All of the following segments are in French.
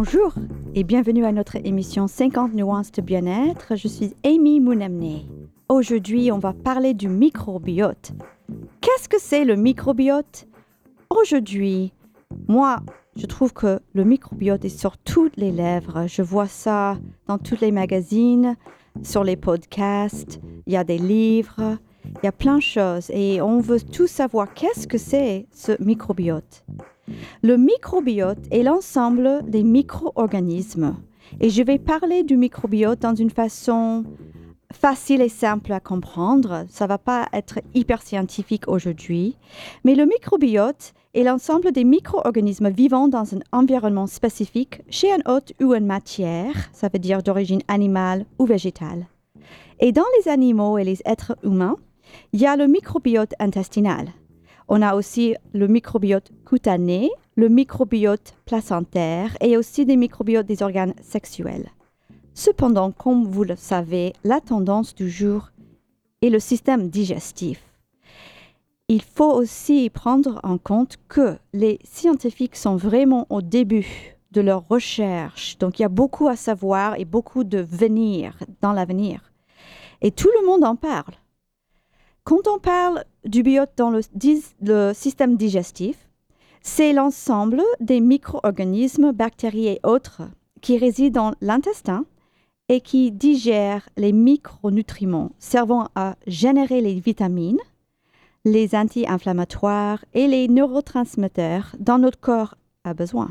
Bonjour et bienvenue à notre émission 50 nuances de bien-être. Je suis Amy Mounemne. Aujourd'hui, on va parler du microbiote. Qu'est-ce que c'est le microbiote? Aujourd'hui, moi, je trouve que le microbiote est sur toutes les lèvres. Je vois ça dans tous les magazines, sur les podcasts, il y a des livres, il y a plein de choses et on veut tout savoir qu'est-ce que c'est ce microbiote? Le microbiote est l'ensemble des micro-organismes et je vais parler du microbiote dans une façon facile et simple à comprendre. Ça va pas être hyper scientifique aujourd'hui, mais le microbiote est l'ensemble des micro-organismes vivant dans un environnement spécifique chez un hôte ou une matière, ça veut dire d'origine animale ou végétale. Et dans les animaux et les êtres humains, il y a le microbiote intestinal. On a aussi le microbiote cutané, le microbiote placentaire et aussi des microbiotes des organes sexuels. Cependant, comme vous le savez, la tendance du jour est le système digestif. Il faut aussi prendre en compte que les scientifiques sont vraiment au début de leur recherche, donc il y a beaucoup à savoir et beaucoup de venir dans l'avenir. Et tout le monde en parle. Quand on parle du biote dans le, système digestif, c'est l'ensemble des micro-organismes, bactéries et autres qui résident dans l'intestin et qui digèrent les micronutriments servant à générer les vitamines, les anti-inflammatoires et les neurotransmetteurs dont notre corps a besoin.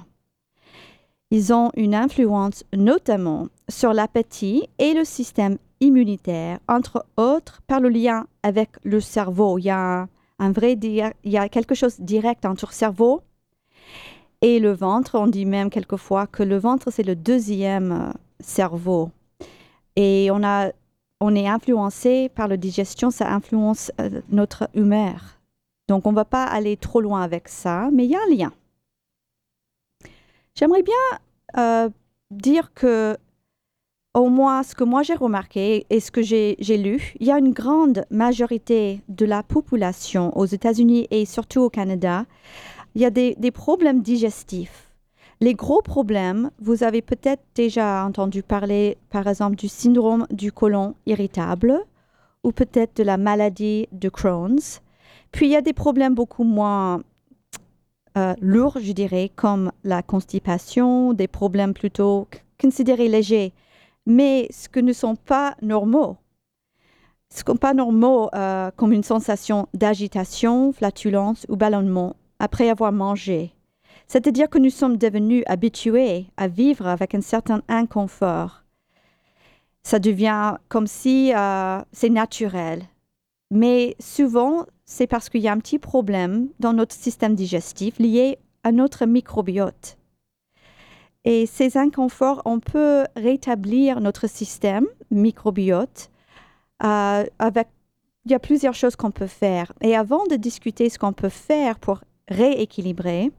Ils ont une influence notamment sur l'appétit et le système immunitaire, entre autres par le lien avec le cerveau. Il y a un vrai il y a quelque chose de direct entre le cerveau et le ventre. On dit même quelquefois que le ventre, c'est le deuxième euh, cerveau. Et on, a, on est influencé par la digestion, ça influence euh, notre humeur. Donc on ne va pas aller trop loin avec ça, mais il y a un lien. J'aimerais bien euh, dire que, au moins ce que moi j'ai remarqué et ce que j'ai lu, il y a une grande majorité de la population aux États-Unis et surtout au Canada, il y a des, problèmes digestifs. Les gros problèmes, vous avez peut-être déjà entendu parler, par exemple, du syndrome du côlon irritable ou peut-être de la maladie de Crohn's. Puis il y a des problèmes beaucoup moins euh, lourds, je dirais, comme la constipation, des problèmes plutôt considérés légers, mais ce que ne sont pas normaux. Ce qui sont pas normaux euh, comme une sensation d'agitation, flatulence ou ballonnement après avoir mangé c'est-à-dire que nous sommes devenus habitués à vivre avec un certain inconfort. Ça devient comme si euh, c'est naturel. Mais souvent, c'est parce qu'il y a un petit problème dans notre système digestif lié à notre microbiote. Et ces inconforts, on peut rétablir notre système microbiote euh, il y a plusieurs choses qu'on peut faire. Et avant de discuter ce qu'on peut faire pour rééquilibrer,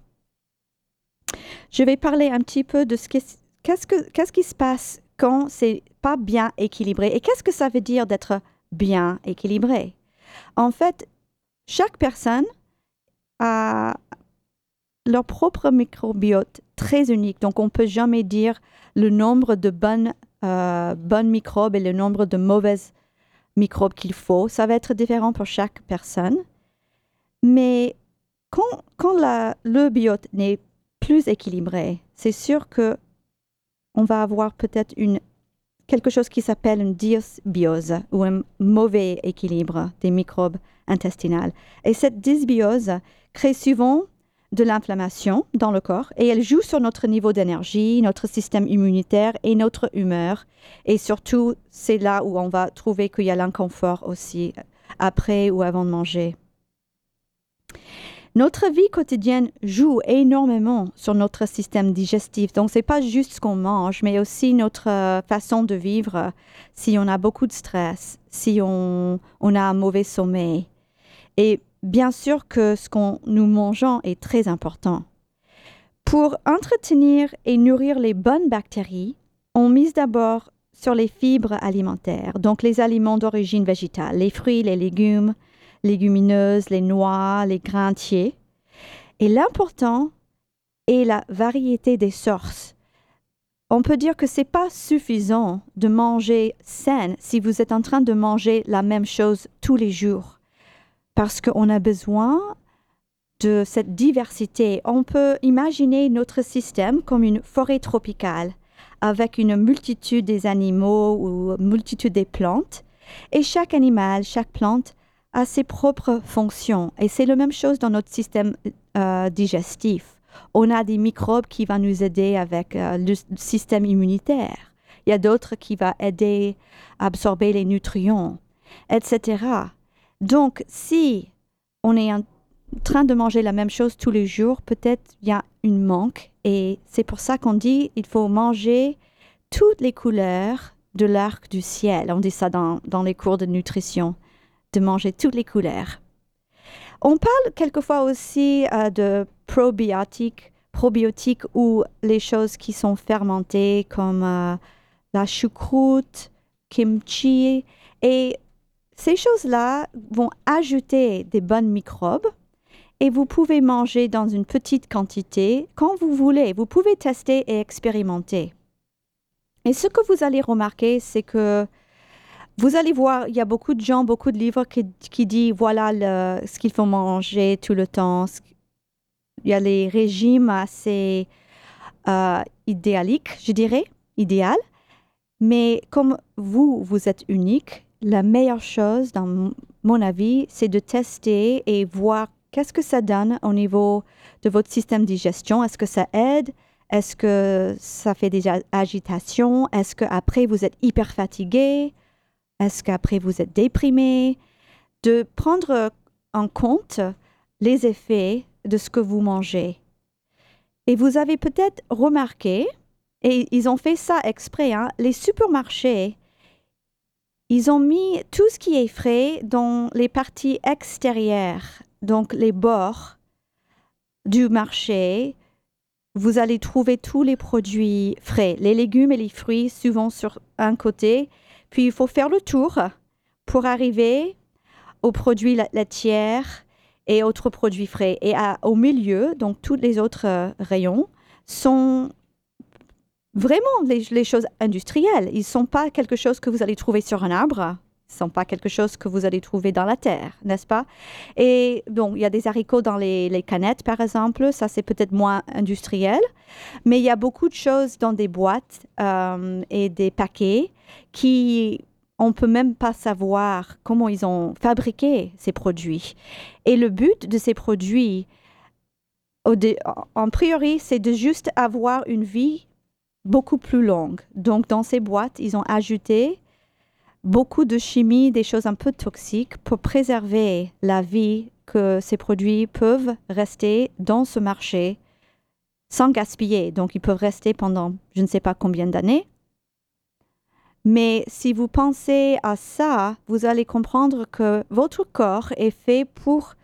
je vais parler un petit peu de ce qu'est-ce, que, qu'est-ce qui se passe quand c'est pas bien équilibré et qu'est-ce que ça veut dire d'être bien équilibré? En fait, chaque personne a leur propre microbiote très unique, donc on ne peut jamais dire le nombre de bonnes, euh, bonnes microbes et le nombre de mauvaises microbes qu'il faut. Ça va être différent pour chaque personne. Mais quand, le biote n'est plus équilibré, c'est sûr que on va avoir peut-être quelque chose qui s'appelle une dysbiose ou un mauvais équilibre des microbes intestinaux. Et cette dysbiose crée souvent de l'inflammation dans le corps et elle joue sur notre niveau d'énergie, notre système immunitaire et notre humeur. Et surtout, c'est là où on va trouver qu'il y a l'inconfort aussi après ou avant de manger. Notre vie quotidienne joue énormément sur notre système digestif. Donc, ce n'est pas juste ce qu'on mange, mais aussi notre euh, façon de vivre. Si on a beaucoup de stress, si on, on a un mauvais sommeil. Et bien sûr que ce que nous mangeons est très important. Pour entretenir et nourrir les bonnes bactéries, on mise d'abord sur les fibres alimentaires, donc les aliments d'origine végétale, les fruits, les légumes, légumineuses, les noix, les grains entiers. Et l'important et la variété des sources. On peut dire que c'est pas suffisant de manger sain si vous êtes en train de manger la même chose tous les jours, parce qu'on a besoin de cette diversité. On peut imaginer notre système comme une forêt tropicale avec une multitude des animaux ou multitude des plantes. Et chaque animal, chaque plante a ses propres fonctions. Et c'est la même chose dans notre système euh, digestif. On a des microbes qui vont nous aider avec euh, le système immunitaire. Il y a d'autres qui vont aider à absorber les nutriments, etc. Donc, si on est en train de manger la même chose tous les jours, peut-être il y a une manque. Et c'est pour ça qu'on dit il faut manger toutes les couleurs de l'arc du ciel. On dit ça dans, dans les cours de nutrition, de manger toutes les couleurs. On parle quelquefois aussi euh, de probiotiques, probiotiques ou les choses qui sont fermentées comme euh, la choucroute, kimchi. Et ces choses-là vont ajouter des bonnes microbes et vous pouvez manger dans une petite quantité quand vous voulez. Vous pouvez tester et expérimenter. Et ce que vous allez remarquer, c'est que vous allez voir, il y a beaucoup de gens, beaucoup de livres qui, qui disent voilà ce qu'il faut manger tout le temps. Il y a les régimes assez euh, idéaliques, je dirais, idéal. Mais comme vous, vous êtes unique, la meilleure chose, dans mon avis, c'est de tester et voir qu'est-ce que ça donne au niveau de votre système digestion. Est-ce que ça aide? Est-ce que ça fait des agitations? Est-ce qu'après vous êtes hyper fatigué? Est-ce qu'après vous êtes déprimé? De prendre en compte les effets de ce que vous mangez. Et vous avez peut-être remarqué, et ils ont fait ça exprès, hein, les supermarchés, ils ont mis tout ce qui est frais dans les parties extérieures, donc les bords du marché. Vous allez trouver tous les produits frais, les légumes et les fruits souvent sur un côté puis il faut faire le tour pour arriver aux produits laitiers et autres produits frais. Et au milieu, donc tous les autres euh, rayons sont vraiment les, choses industrielles. Ils ne sont pas quelque chose que vous allez trouver sur un arbre. Ne sont pas quelque chose que vous allez trouver dans la terre, n'est-ce pas? Et bon, il y a des haricots dans les, canettes, par exemple. Ça, c'est peut-être moins industriel. Mais il y a beaucoup de choses dans des boîtes euh, et des paquets qui on peut même pas savoir comment ils ont fabriqué ces produits. Et le but de ces produits, en priori, c'est de juste avoir une vie beaucoup plus longue. Donc, dans ces boîtes, ils ont ajouté beaucoup de chimie, des choses un peu toxiques pour préserver la vie que ces produits peuvent rester dans ce marché sans gaspiller. Donc, ils peuvent rester pendant je ne sais pas combien d'années mais si vous pensez à ça, vous allez comprendre que votre corps est fait pour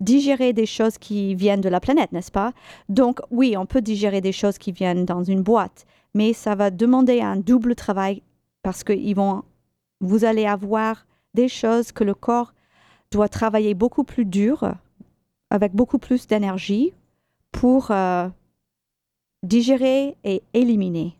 digérer des choses qui viennent de la planète, n'est-ce pas? Donc oui, on peut digérer des choses qui viennent dans une boîte, mais ça va demander un double travail parce que vous allez avoir des choses que le corps doit travailler beaucoup plus dur, avec beaucoup plus d'énergie pour euh, digérer et éliminer.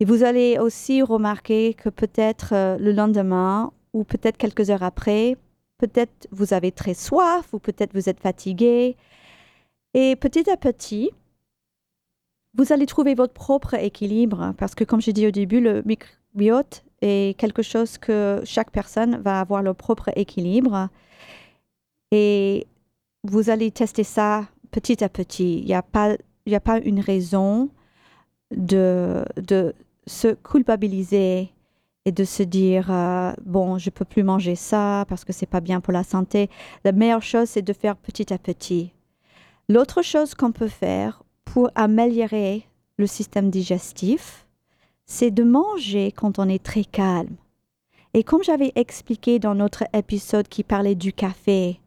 Et vous allez aussi remarquer que peut-être euh, le lendemain ou peut-être quelques heures après, peut-être vous avez très soif ou peut-être vous êtes fatigué. Et petit à petit, vous allez trouver votre propre équilibre parce que comme j'ai dit au début, le microbiote est quelque chose que chaque personne va avoir le propre équilibre. Et vous allez tester ça petit à petit. Il n'y a, pas, a pas une raison de, se culpabiliser et de se dire euh, bon, je peux plus manger ça parce que c'est pas bien pour la santé. La meilleure chose, c'est de faire petit à petit. L'autre chose qu'on peut faire pour améliorer le système digestif, c'est de manger quand on est très calme. Et comme j'avais expliqué dans notre épisode qui parlait du café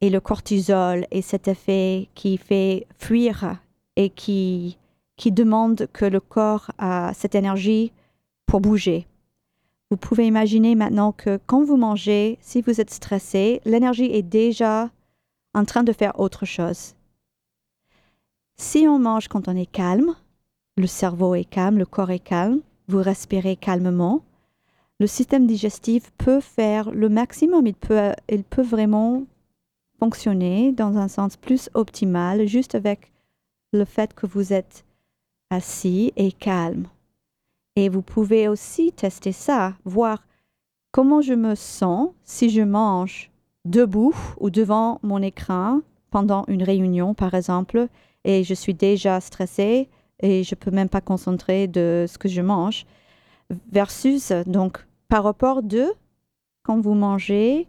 et le cortisol et cet effet qui fait fuir et qui qui demande que le corps a cette énergie pour bouger. Vous pouvez imaginer maintenant que quand vous mangez, si vous êtes stressé, l'énergie est déjà en train de faire autre chose. Si on mange quand on est calme, le cerveau est calme, le corps est calme, vous respirez calmement, le système digestif peut faire le maximum, il peut, vraiment fonctionner dans un sens plus optimal juste avec le fait que vous êtes assis et calme. Et vous pouvez aussi tester ça, voir comment je me sens si je mange debout ou devant mon écran pendant une réunion, par exemple, et je suis déjà stressée et je peux même pas concentrer de ce que je mange, versus donc par rapport de quand vous mangez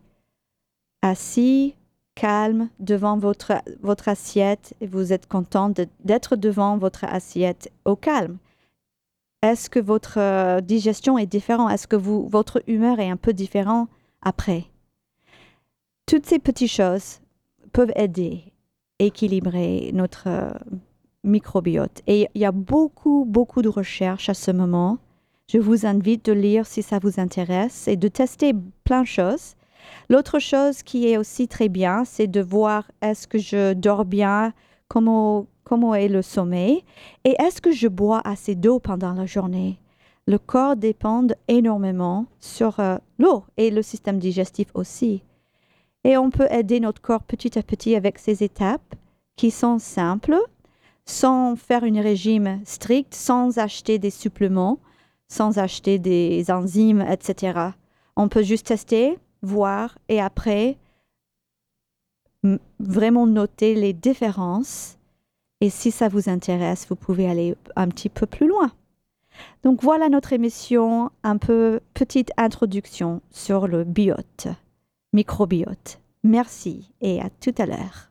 assis, calme devant votre, votre assiette et vous êtes content d'être devant votre assiette au calme. Est-ce que votre euh, digestion est différente? Est-ce que vous, votre humeur est un peu différente après? Toutes ces petites choses peuvent aider équilibrer notre euh, microbiote. Et il y a beaucoup, beaucoup de recherches à ce moment. Je vous invite de lire si ça vous intéresse et de tester plein de choses. L'autre chose qui est aussi très bien, c'est de voir est-ce que je dors bien, comment, comment est le sommeil et est-ce que je bois assez d'eau pendant la journée. Le corps dépend énormément sur euh, l'eau et le système digestif aussi. Et on peut aider notre corps petit à petit avec ces étapes qui sont simples, sans faire un régime strict, sans acheter des suppléments, sans acheter des enzymes, etc. On peut juste tester, voir et après vraiment noter les différences. Et si ça vous intéresse, vous pouvez aller un petit peu plus loin. Donc voilà notre émission, un peu petite introduction sur le biote, microbiote. Merci et à tout à l'heure.